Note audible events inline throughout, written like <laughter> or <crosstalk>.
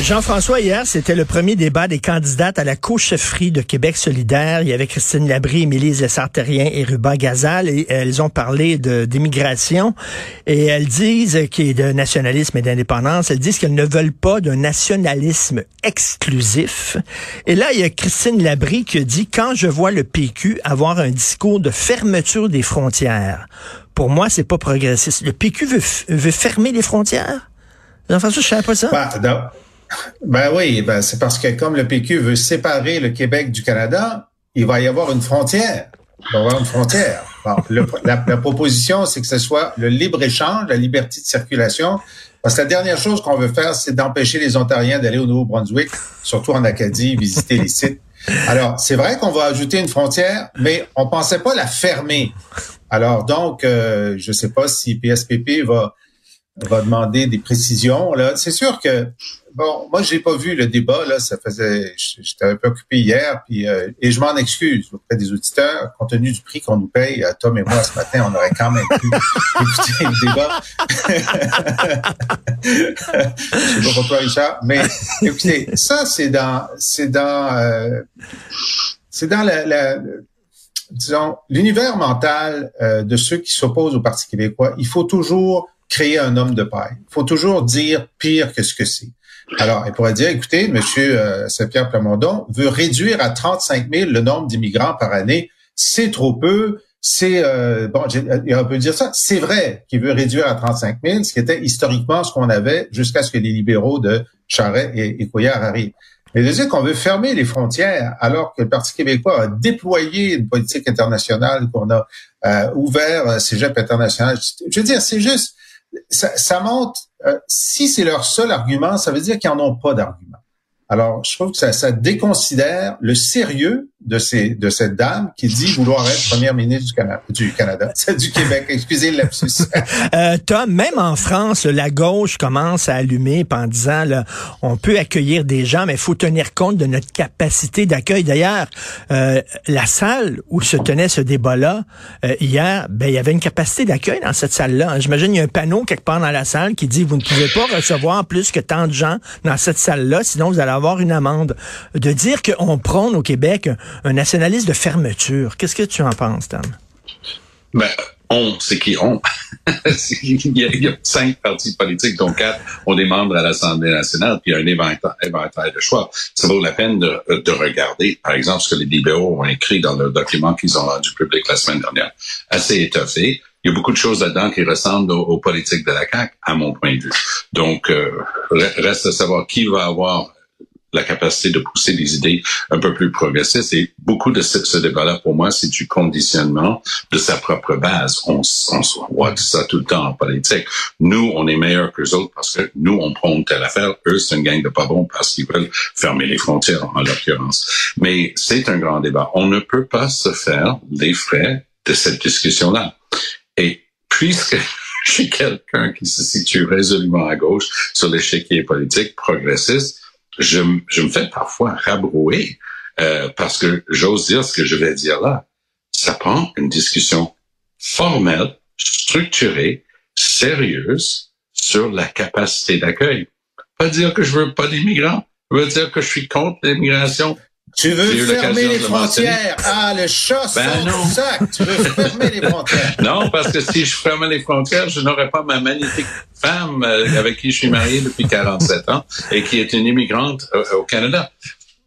Jean-François, hier, c'était le premier débat des candidates à la co-chefferie de Québec solidaire. Il y avait Christine Labrie, Émilie Lessartérien et Ruba Gazal. Et elles ont parlé d'immigration. Et elles disent, qui est de nationalisme et d'indépendance, elles disent qu'elles ne veulent pas d'un nationalisme exclusif. Et là, il y a Christine Labrie qui dit, quand je vois le PQ avoir un discours de fermeture des frontières, pour moi, c'est pas progressiste. Le PQ veut, veut fermer les frontières? Jean-François, je savais pas ça. Bah, ben oui, ben c'est parce que comme le PQ veut séparer le Québec du Canada, il va y avoir une frontière. Il va y avoir une frontière. la, proposition, c'est que ce soit le libre-échange, la liberté de circulation. Parce que la dernière chose qu'on veut faire, c'est d'empêcher les Ontariens d'aller au Nouveau-Brunswick, surtout en Acadie, visiter les sites. Alors, c'est vrai qu'on va ajouter une frontière, mais on pensait pas la fermer. Alors, donc, euh, je sais pas si PSPP va va demander des précisions. Là, c'est sûr que bon, moi j'ai pas vu le débat là. Ça faisait, j'étais un peu occupé hier, puis euh, et je m'en excuse auprès des auditeurs, compte tenu du prix qu'on nous paye, Tom et moi ce matin, on aurait quand même pu <laughs> écouter le débat. je sais pas pour toi, Richard, mais écoutez, ça c'est dans, c'est dans, euh, c'est dans la, la disons l'univers mental euh, de ceux qui s'opposent au Parti québécois. Il faut toujours créer un homme de paille. Il faut toujours dire pire que ce que c'est. Alors, il pourrait dire, écoutez, Monsieur euh, Saint-Pierre Plamondon veut réduire à 35 000 le nombre d'immigrants par année. C'est trop peu. C'est euh, bon, on peut dire ça. C'est vrai qu'il veut réduire à 35 000, ce qui était historiquement ce qu'on avait jusqu'à ce que les libéraux de Charest et, Couillard arrivent. Mais de dire qu'on veut fermer les frontières alors que le Parti québécois a déployé une politique internationale, qu'on a euh, ouvert Cégep international. Je veux dire, c'est juste ça, ça montre, euh, si c'est leur seul argument, ça veut dire qu'ils n'en ont pas d'argument. Alors, je trouve que ça, ça déconsidère le sérieux de, ces, de cette dame qui dit vouloir être première ministre du Canada, du Canada, <laughs> du Québec. Excusez le <laughs> euh, Tom, même en France, la gauche commence à allumer en disant, là, on peut accueillir des gens, mais il faut tenir compte de notre capacité d'accueil. D'ailleurs, euh, la salle où se tenait ce débat-là euh, hier, ben il y avait une capacité d'accueil dans cette salle-là. J'imagine il y a un panneau quelque part dans la salle qui dit vous ne pouvez pas recevoir plus que tant de gens dans cette salle-là, sinon vous allez avoir une amende. De dire qu'on prône au Québec un nationaliste de fermeture. Qu'est-ce que tu en penses, Tom? Ben, on, c'est qui on? <laughs> il, y a, cinq partis politiques, dont quatre ont des membres à l'Assemblée nationale, puis il y a un inventaire, de choix. Ça vaut la peine de, de, regarder, par exemple, ce que les libéraux ont écrit dans le document qu'ils ont rendu public la semaine dernière. Assez étoffé. Il y a beaucoup de choses là-dedans qui ressemblent aux, politiques de la CAQ, à mon point de vue. Donc, euh, reste à savoir qui va avoir la capacité de pousser des idées un peu plus progressistes. Et beaucoup de ce, débat-là, pour moi, c'est du conditionnement de sa propre base. On, on, voit ça tout le temps en politique. Nous, on est meilleurs que les autres parce que nous, on prend telle affaire. Eux, c'est une gang de pas bons parce qu'ils veulent fermer les frontières, en l'occurrence. Mais c'est un grand débat. On ne peut pas se faire les frais de cette discussion-là. Et puisque <laughs> je suis quelqu'un qui se situe résolument à gauche sur l'échiquier politique progressiste, je, je me fais parfois rabrouer euh, parce que j'ose dire ce que je vais dire là. Ça prend une discussion formelle, structurée, sérieuse sur la capacité d'accueil. Pas dire que je veux pas d'immigrants, veut dire que je suis contre l'immigration. Tu veux fermer les frontières? Ah, le chat ben non. sac. Tu veux fermer les frontières? Non, parce que si je fermais les frontières, je n'aurais pas ma magnifique femme euh, avec qui je suis marié depuis 47 ans et qui est une immigrante euh, au Canada.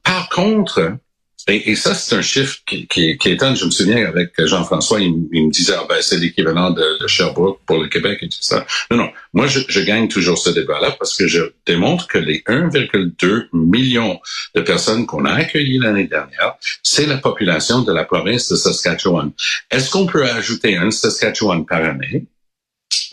Par contre, et, et, ça, c'est un chiffre qui, qui, qui, étonne. Je me souviens avec Jean-François, il, me disait, ah ben, c'est l'équivalent de, de, Sherbrooke pour le Québec et tout ça. Non, non. Moi, je, je gagne toujours ce débat-là parce que je démontre que les 1,2 millions de personnes qu'on a accueillies l'année dernière, c'est la population de la province de Saskatchewan. Est-ce qu'on peut ajouter un Saskatchewan par année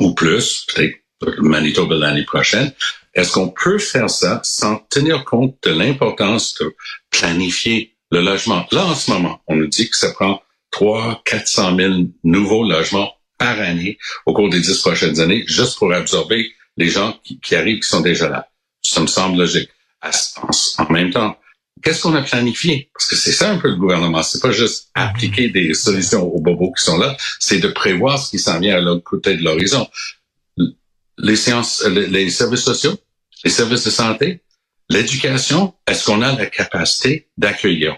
ou plus, peut-être Manitoba l'année prochaine? Est-ce qu'on peut faire ça sans tenir compte de l'importance de planifier le logement. Là, en ce moment, on nous dit que ça prend 3 400 000 nouveaux logements par année au cours des dix prochaines années, juste pour absorber les gens qui, arrivent, qui sont déjà là. Ça me semble logique. En même temps, qu'est-ce qu'on a planifié? Parce que c'est ça un peu le gouvernement. C'est pas juste appliquer des solutions aux bobos qui sont là, c'est de prévoir ce qui s'en vient à l'autre côté de l'horizon. Les sciences, les services sociaux, les services de santé, L'éducation, est-ce qu'on a la capacité d'accueillir?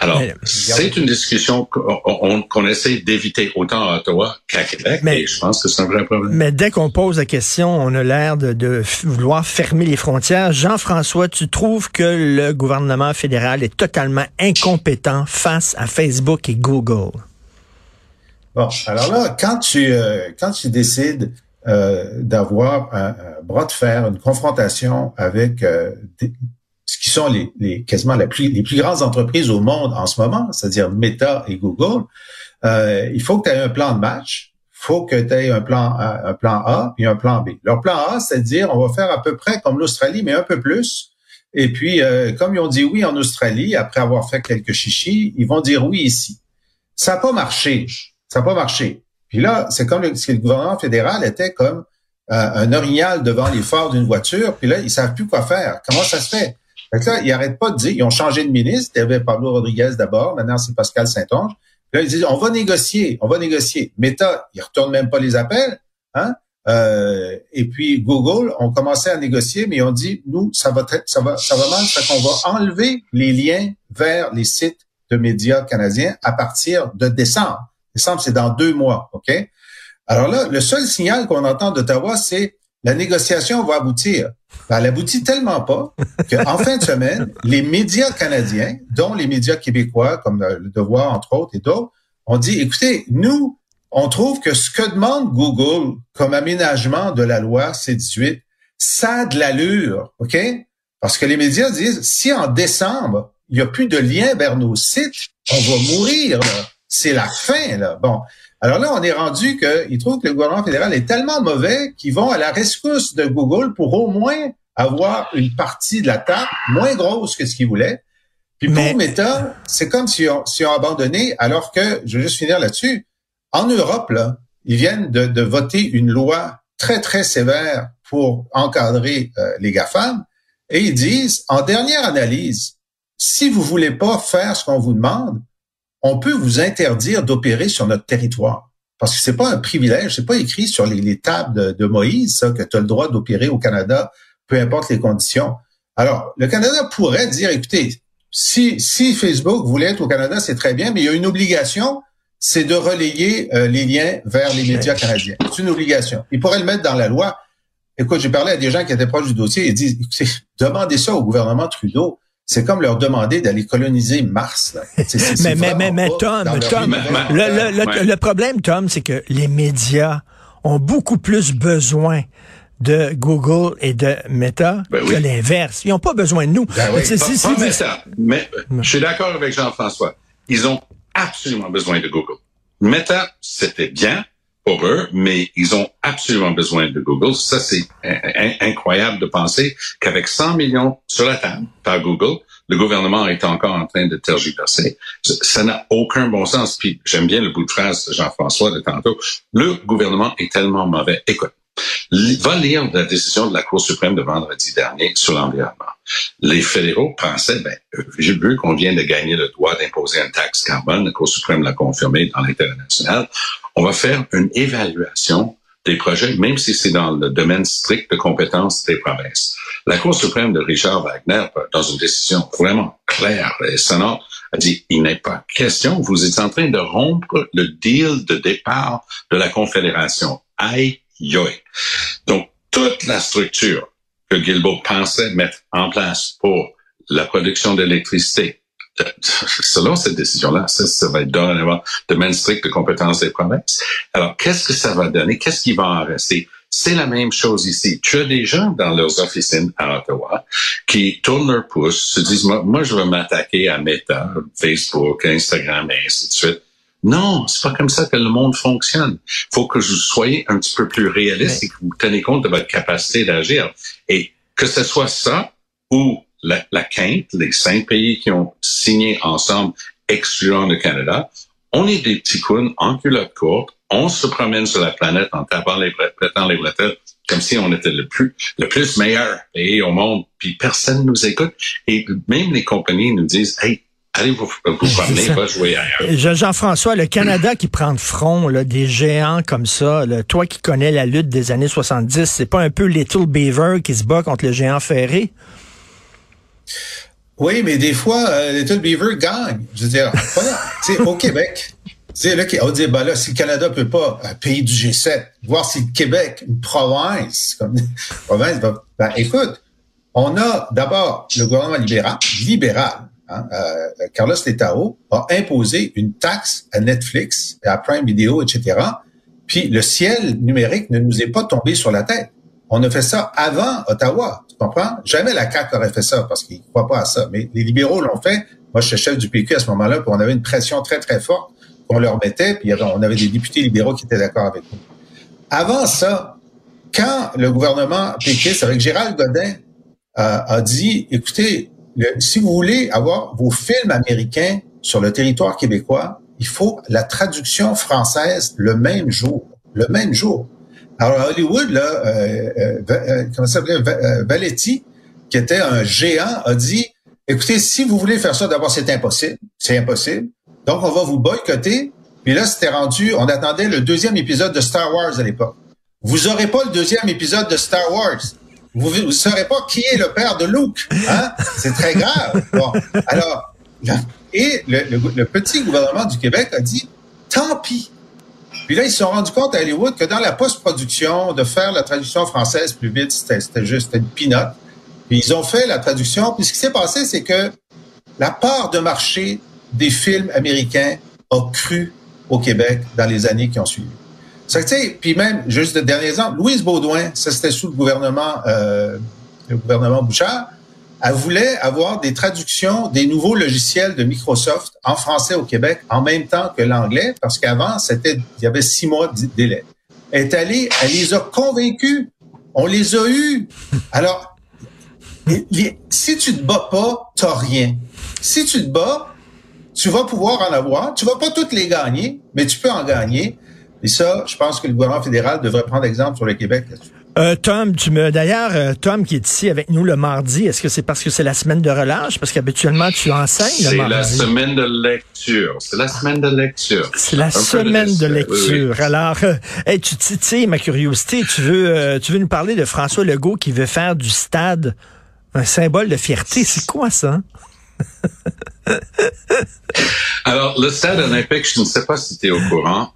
Alors, c'est une discussion qu'on essaie d'éviter autant à Ottawa qu'à Québec, mais, et je pense que c'est un vrai problème. Mais dès qu'on pose la question, on a l'air de, de, vouloir fermer les frontières. Jean-François, tu trouves que le gouvernement fédéral est totalement incompétent face à Facebook et Google? Bon, alors là, quand tu, euh, quand tu décides euh, d'avoir un, bras de fer, une confrontation avec euh, ce qui sont les, les quasiment les plus, les plus grandes entreprises au monde en ce moment, c'est-à-dire Meta et Google. Euh, il faut que tu aies un plan de match, faut que tu aies un plan, un plan A et un plan B. Leur plan A, c'est à dire on va faire à peu près comme l'Australie, mais un peu plus. Et puis, comme ils ont dit oui en Australie, après avoir fait quelques chichis, ils vont dire oui ici. Ça n'a pas marché. Ça n'a pas marché. Puis là, c'est comme si le gouvernement fédéral était comme euh, un orignal devant les phares d'une voiture, puis là, ils savent plus quoi faire. Comment ça se fait? Fait là, ils n'arrêtent pas de dire, ils ont changé de ministre, il y avait Pablo Rodriguez d'abord, maintenant c'est Pascal Saint-Onge. Là, ils disent, on va négocier, on va négocier. Meta, ils retournent même pas les appels, hein? Euh, et puis Google ont commencé à négocier, mais ils ont dit, nous, ça va, ça va, ça va mal, c'est qu'on va enlever les liens vers les sites de médias canadiens à partir de décembre. Décembre, c'est dans deux mois, OK? Alors là, le seul signal qu'on entend d'Ottawa, c'est la négociation va aboutir. Ben, elle aboutit tellement pas <laughs> qu'en fin de semaine, les médias canadiens, dont les médias québécois, comme Le Devoir, entre autres, et d'autres, ont dit, écoutez, nous, on trouve que ce que demande Google comme aménagement de la loi C-18, ça a de l'allure, OK? Parce que les médias disent, si en décembre, il n'y a plus de lien vers nos sites, on va mourir. Là c'est la fin, là. Bon. Alors là, on est rendu qu'ils trouvent que le gouvernement fédéral est tellement mauvais qu'ils vont à la rescousse de Google pour au moins avoir une partie de la table moins grosse que ce qu'ils voulaient. Puis pour Meta, c'est comme si on, si on abandonné, alors que, je vais juste finir là-dessus, en Europe, là, ils viennent de, de, voter une loi très, très sévère pour encadrer euh, les GAFAM, et ils disent, en dernière analyse, si vous voulez pas faire ce qu'on vous demande, on peut vous interdire d'opérer sur notre territoire. Parce que c'est pas un privilège, c'est pas écrit sur les, tables de, Moïse, ça, que tu as le droit d'opérer au Canada, peu importe les conditions. Alors, le Canada pourrait dire, écoutez, si, si Facebook voulait être au Canada, c'est très bien, mais il y a une obligation, c'est de relayer euh, les liens vers les médias canadiens. C'est une obligation. Il pourrait le mettre dans la loi. Écoute, j'ai parlé à des gens qui étaient proches du dossier et disent, écoutez, demandez ça au gouvernement Trudeau c'est comme leur demander d'aller coloniser Mars. <laughs> mais, mais, mais, mais, Tom, Tom le, le, problème, Tom, c'est que les médias ont beaucoup plus besoin de Google et de Meta ben que l'inverse. Ils n'ont pas besoin de nous. Ben mais je suis d'accord avec Jean-François. Ils ont absolument besoin de Google. Meta, c'était bien pour eux, mais ils ont absolument besoin de Google. Ça, c'est incroyable de penser qu'avec 100 millions sur la table par Google, le gouvernement est encore en train de tergiverser. Ça n'a aucun bon sens. Puis j'aime bien le bout de phrase de Jean-François de tantôt. Le gouvernement est tellement mauvais. Écoute, va lire la décision de la Cour suprême de vendredi dernier sur l'environnement. Les fédéraux pensaient, ben, vu qu'on vient de gagner le droit d'imposer un taxe carbone, la Cour suprême l'a confirmé dans l'intérêt national. On va faire une évaluation des projets, même si c'est dans le domaine strict de compétences des provinces. La Cour suprême de Richard Wagner, dans une décision vraiment claire et sonore, a dit, il n'est pas question, vous êtes en train de rompre le deal de départ de la Confédération. Aïe, Donc, toute la structure que Guilbeault pensait mettre en place pour la production d'électricité, selon cette décision-là, ça, ça va être dorénavant domaine strict de compétences des provinces. Alors, qu'est-ce que ça va donner? Qu'est-ce qui va en rester? C'est la même chose ici. Tu as des gens dans leurs officines à Ottawa qui tournent leur pouce, se disent, moi, moi je vais m'attaquer à Meta, Facebook, Instagram et ainsi de suite. Non, c'est pas comme ça que le monde fonctionne. faut que vous soyez un petit peu plus réaliste et que vous tenez compte de votre capacité d'agir. Et que ce soit ça ou la, la quinte, les cinq pays qui ont signé ensemble excluant le Canada, on est des petits counes en culotte courte, on se promène sur la planète en tapant les pétant les bretelles comme si on était le plus le plus meilleur pays au monde, puis personne nous écoute. Et même les compagnies nous disent, hey, allez vous, vous promener, pas jouer ailleurs. Jean-François, le Canada qui prend de front là, des géants comme ça, là, toi qui connais la lutte des années 70, c'est pas un peu Little Beaver qui se bat contre le géant ferré? Oui, mais des fois, euh, Little Beaver gagne. Je veux dire, voilà, <laughs> au Québec, c'est là qu'on dit, ben là, si le Canada peut pas, un pays du G7, voir si le Québec, une province, comme une <laughs> province, ben, écoute, on a d'abord le gouvernement libéral, libéral, hein, euh, Carlos Letao a imposé une taxe à Netflix, à Prime Video, etc. Puis le ciel numérique ne nous est pas tombé sur la tête. On a fait ça avant Ottawa, tu comprends? Jamais la CAQ aurait fait ça parce qu'ils ne croient pas à ça. Mais les libéraux l'ont fait. Moi, je suis chef du PQ à ce moment-là, puis on avait une pression très, très forte qu'on leur mettait, puis on avait des députés libéraux qui étaient d'accord avec nous. Avant ça, quand le gouvernement péquiste, avec Gérald Godin, euh, a dit, écoutez, si vous voulez avoir vos films américains sur le territoire québécois, il faut la traduction française le même jour. Le même jour. Alors, Hollywood, là, euh, euh, euh comment ça s'appelait, Valetti, qui était un géant, a dit, écoutez, si vous voulez faire ça, d'abord, c'est impossible. C'est impossible. Donc, on va vous boycotter. Puis là, c'était rendu, on attendait le deuxième épisode de Star Wars à l'époque. Vous aurez pas le deuxième épisode de Star Wars. Vous ne saurez pas qui est le père de Luke. Hein? C'est très grave. Bon, alors, et le, petit gouvernement du Québec a dit, tant pis. Puis là, ils se sont rendus compte à Hollywood que dans la post-production, de faire la traduction française plus vite, c'était juste une pinote. Puis ils ont fait la traduction. Puis ce qui s'est passé, c'est que la part de marché des films américains a cru au Québec dans les années qui ont suivi. Ça, puis même, juste le dernier exemple, Louise Baudouin, ça c'était sous le gouvernement, euh, le gouvernement Bouchard, elle voulait avoir des traductions des nouveaux logiciels de Microsoft en français au Québec en même temps que l'anglais, parce qu'avant, c'était, il y avait six mois de délai. Elle est allée, elle les a convaincus. On les a eus. Alors, si tu te bats pas, t'as rien. Si tu te bats, tu vas pouvoir en avoir. Tu vas pas toutes les gagner, mais tu peux en gagner. Et ça, je pense que le gouvernement fédéral devrait prendre exemple sur le Québec là-dessus. Euh, Tom, tu me d'ailleurs, euh, Tom qui est ici avec nous le mardi, est-ce que c'est parce que c'est la semaine de relâche? Parce qu'habituellement, tu enseignes le mardi. C'est la semaine de lecture. C'est la semaine de lecture. C'est la semaine de, lecture. Alors, euh, tu sais, ma curiosité, tu veux, euh, tu veux nous parler de François Legault qui veut faire du stade un symbole de fierté. C'est quoi ça? Alors, le stade olympique, je ne sais pas si tu es au courant,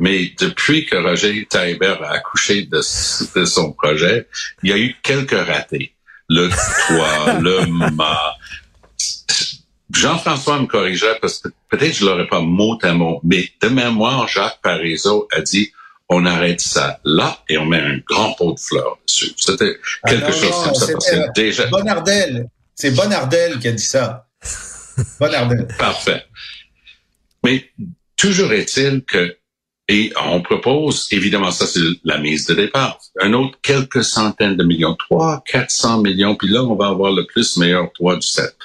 mais depuis que Roger Taillibert a accouché de, son projet, il y a eu quelques ratés. Le toit, <laughs> le mât. Jean-François me corrigerait parce que peut-être je l'aurais pas mot à mot, mais de mémoire, Jacques Parizeau a dit on arrête ça là et on met un grand pot de fleurs dessus. C'était quelque ah chose comme ça. Parce déjà... Bonardel. C'est Bonardel qui a dit ça. <laughs> Bonardel. Parfait. Mais toujours est-il que et on propose, évidemment, ça c'est la mise de départ. Un autre quelques centaines de millions, 300, 400 millions, puis là, on va avoir le plus meilleur 3 du 7.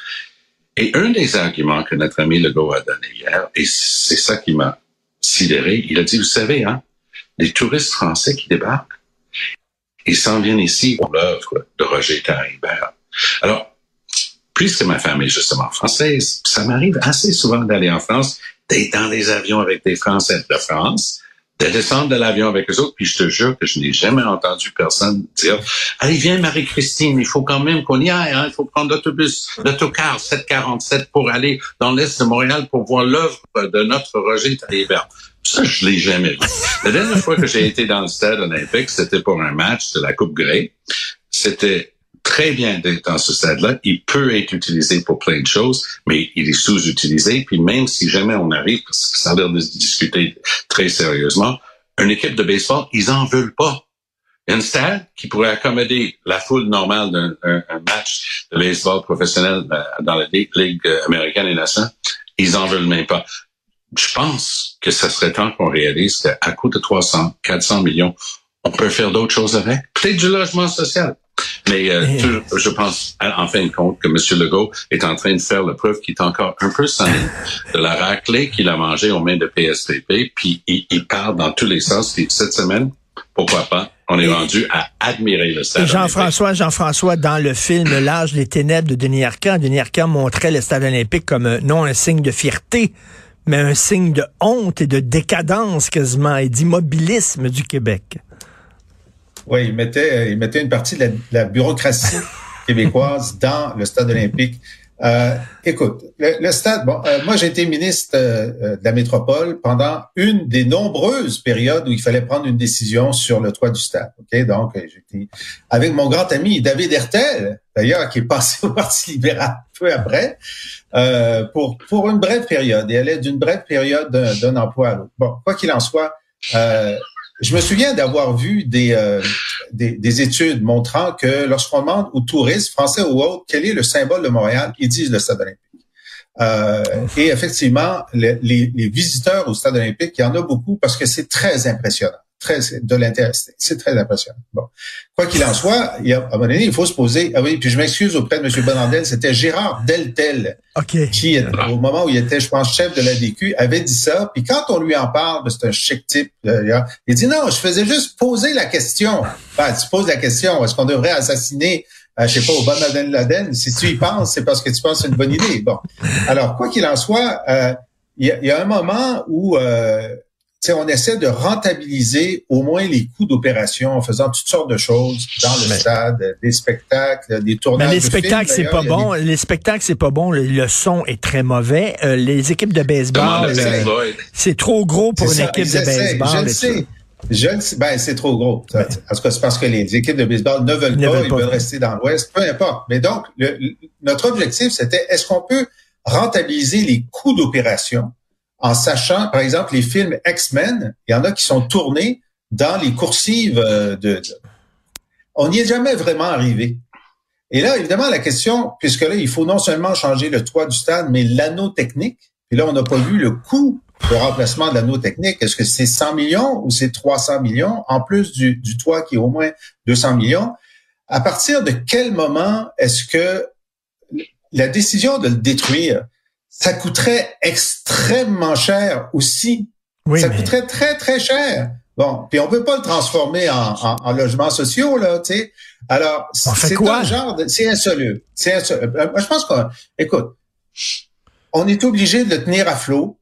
Et un des arguments que notre ami Legault a donné hier, et c'est ça qui m'a sidéré, il a dit, vous savez, hein, les touristes français qui débarquent, ils s'en viennent ici pour l'œuvre de Roger Taribert. Alors, puisque ma femme est justement française, ça m'arrive assez souvent d'aller en France d'être dans les avions avec des Français de France, de descendre de l'avion avec eux autres, puis je te jure que je n'ai jamais entendu personne dire Allez, viens, Marie-Christine, il faut quand même qu'on y aille, hein, il faut prendre l'autobus, l'autocar 747 pour aller dans l'Est de Montréal pour voir l'œuvre de notre Roger Talibert. Ça, je l'ai jamais vu. La dernière fois que j'ai été dans le stade olympique, c'était pour un match de la Coupe Grey. C'était très bien d'être dans ce stade-là. Il peut être utilisé pour plein de choses, mais il est sous-utilisé. Puis même si jamais on arrive, parce que ça a l'air de se discuter très sérieusement, une équipe de baseball, ils en veulent pas. Un stade qui pourrait accommoder la foule normale d'un match de baseball professionnel euh, dans la Ligue américaine et nationale, ils en veulent même pas. Je pense que ce serait temps qu'on réalise qu'à coût de 300, 400 millions, on peut faire d'autres choses avec? Peut-être du logement social Mais euh, tu- je pense, en fin de compte, que M. Legault est en train de faire la preuve qu'il est encore un peu sonné de la raclée qu'il a mangée aux mains de PSPP, puis il, il parle dans tous les sens. Puis cette semaine, pourquoi pas, on est Et- rendu à admirer le Et stade. olympique. Jean-François, Jean-François, dans le film L'âge des ténèbres de Denis Arcand, Denis Arcand montrait le stade olympique comme euh, non un signe de fierté, mais un signe de honte et de décadence quasiment et d'immobilisme du Québec. Oui, il mettait, il mettait une partie de la, de la bureaucratie <laughs> québécoise dans le stade olympique. Euh, écoute, le, le stade, bon, euh, moi j'ai été ministre euh, euh, de la métropole pendant une des nombreuses périodes où il fallait prendre une décision sur le toit du stade. Ok, donc euh, j'étais avec mon grand ami David Hertel, d'ailleurs, qui est passé au Parti libéral peu après, euh, pour pour une brève période. Et elle est d'une brève période d'un d'un emploi à l'autre. Bon, quoi qu'il en soit. Je me souviens d'avoir vu des, euh, des, des études montrant que lorsqu'on demande aux touristes, français ou autres, quel est le symbole de Montréal, ils disent le stade olympique. Euh, et effectivement, le- les, les visiteurs au stade olympique, il y en a beaucoup parce que c'est très impressionnant. Très, de l'intérêt, c'est très impressionnant. Bon. Quoi qu'il en soit, il y a, à un moment donné, il faut se poser, ah oui, puis je m'excuse auprès de M. Bonandel, c'était Gérard Deltel OK. qui, au moment où il était, je pense, chef de la DQ, avait dit ça. Puis quand on lui en parle, c'est un chic type, euh, il dit non, je faisais juste poser la question. Ben, tu poses la question, est-ce qu'on devrait assassiner, euh, je sais pas, Obama Ben Laden? Si tu y penses, c'est parce que tu penses que c'est une bonne idée. Bon. Alors, quoi qu'il en soit, euh, il y, y a un moment où euh, on essaie de rentabiliser au moins les coûts d'opération en faisant toutes sortes de choses dans le Mais- stade, des spectacles, des tournages. Mais les spectacles, c'est pas des- bon. Les spectacles, c'est pas bon. Le, le son est très mauvais. Euh, les équipes de baseball, euh, c'est trop gros pour une ça, équipe de essaient, baseball. Je le sais. Je le sais. Ben, c'est trop gros. Ça, En tout cas, c'est parce que les équipes de baseball ne veulent Ne pas, veulent ils pas. veulent rester dans l'Ouest, peu importe. Mais donc, le- le- notre objectif, c'était est-ce qu'on peut rentabiliser les coûts d'opération en sachant, par exemple, les films X-Men, il y en a qui sont tournés dans les coursives euh, de... On n'y est jamais vraiment arrivé. Et là, évidemment, la question, puisque là, il faut non seulement changer le toit du stade, mais l'anneau technique. Puis là, on n'a pas vu le coût de remplacement de l'anneau technique. Est-ce que c'est 100 millions ou c'est 300 millions, en plus du, du toit qui est au moins 200 millions? À partir de quel moment est-ce que la décision de le détruire, ça coûterait extrêmement cher aussi Oui, ça mais coûterait très, très cher. Bon, puis on peut pas le transformer en, en, en logements sociaux, là, tu sais. Alors, c'est quoi? un genre de... C'est insoluble. C'est insoluble. Euh, Moi, je pense qu'on... Écoute, on est obligé de le tenir à flot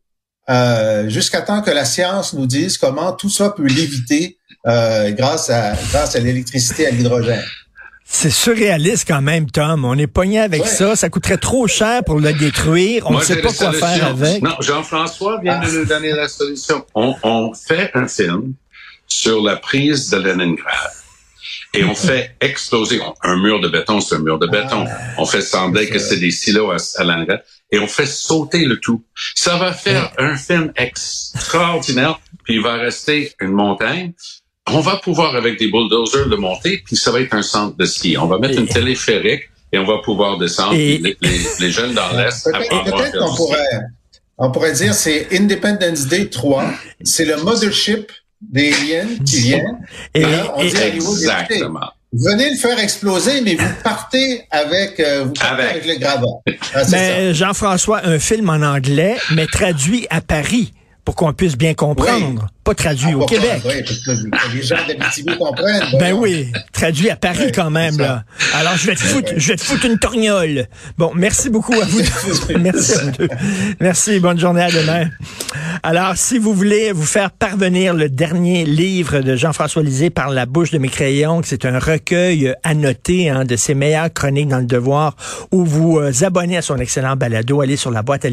euh, jusqu'à temps que la science nous dise comment tout ça peut l'éviter euh, grâce à grâce à l'électricité à l'hydrogène. C'est surréaliste quand même, Tom. On est pogné avec Ouais. ça. Ça coûterait trop cher pour le détruire. On ne sait pas quoi solution. faire avec. Non, Jean-François vient Ah. de nous donner la solution. On, on fait un film sur la prise de Leningrad. Et on fait exploser un mur de béton, c'est un mur de béton. on fait sembler que c'est des silos à, à Leningrad. Et on fait sauter le tout. Ça va faire un film extraordinaire. Puis il va rester une montagne. On va pouvoir, avec des bulldozers, le monter. Puis ça va être un centre de ski. On va mettre une téléphérique et on va pouvoir descendre. Et- Les, les, les jeunes dans l'Est Peut-être qu'on pourrait, on pourrait dire c'est Independence Day 3. C'est le mothership des aliens qui vient. Et, on et- dit à Exactement. venez le faire exploser, mais vous partez avec, euh, vous partez avec. Avec. le gravat. Ah, mais Jean-François, un film en anglais, mais traduit à Paris pour qu'on puisse bien comprendre. Pas traduit au Ah, pourquoi? Québec. Oui, parce que les gens d'Abitibi comprennent. <laughs> Ben oui, traduit à Paris quand même là. Alors je vais te foutre, je vais te foutre une torgnole. Bon, merci beaucoup à vous. deux. <laughs> merci à vous deux. Merci, bonne journée à demain. Alors si vous voulez vous faire parvenir le dernier livre de Jean-François Lisée par la bouche de mes crayons, c'est un recueil annoté hein, de ses meilleures chroniques dans le devoir, ou vous euh, abonnez à son excellent balado, allez sur la boîte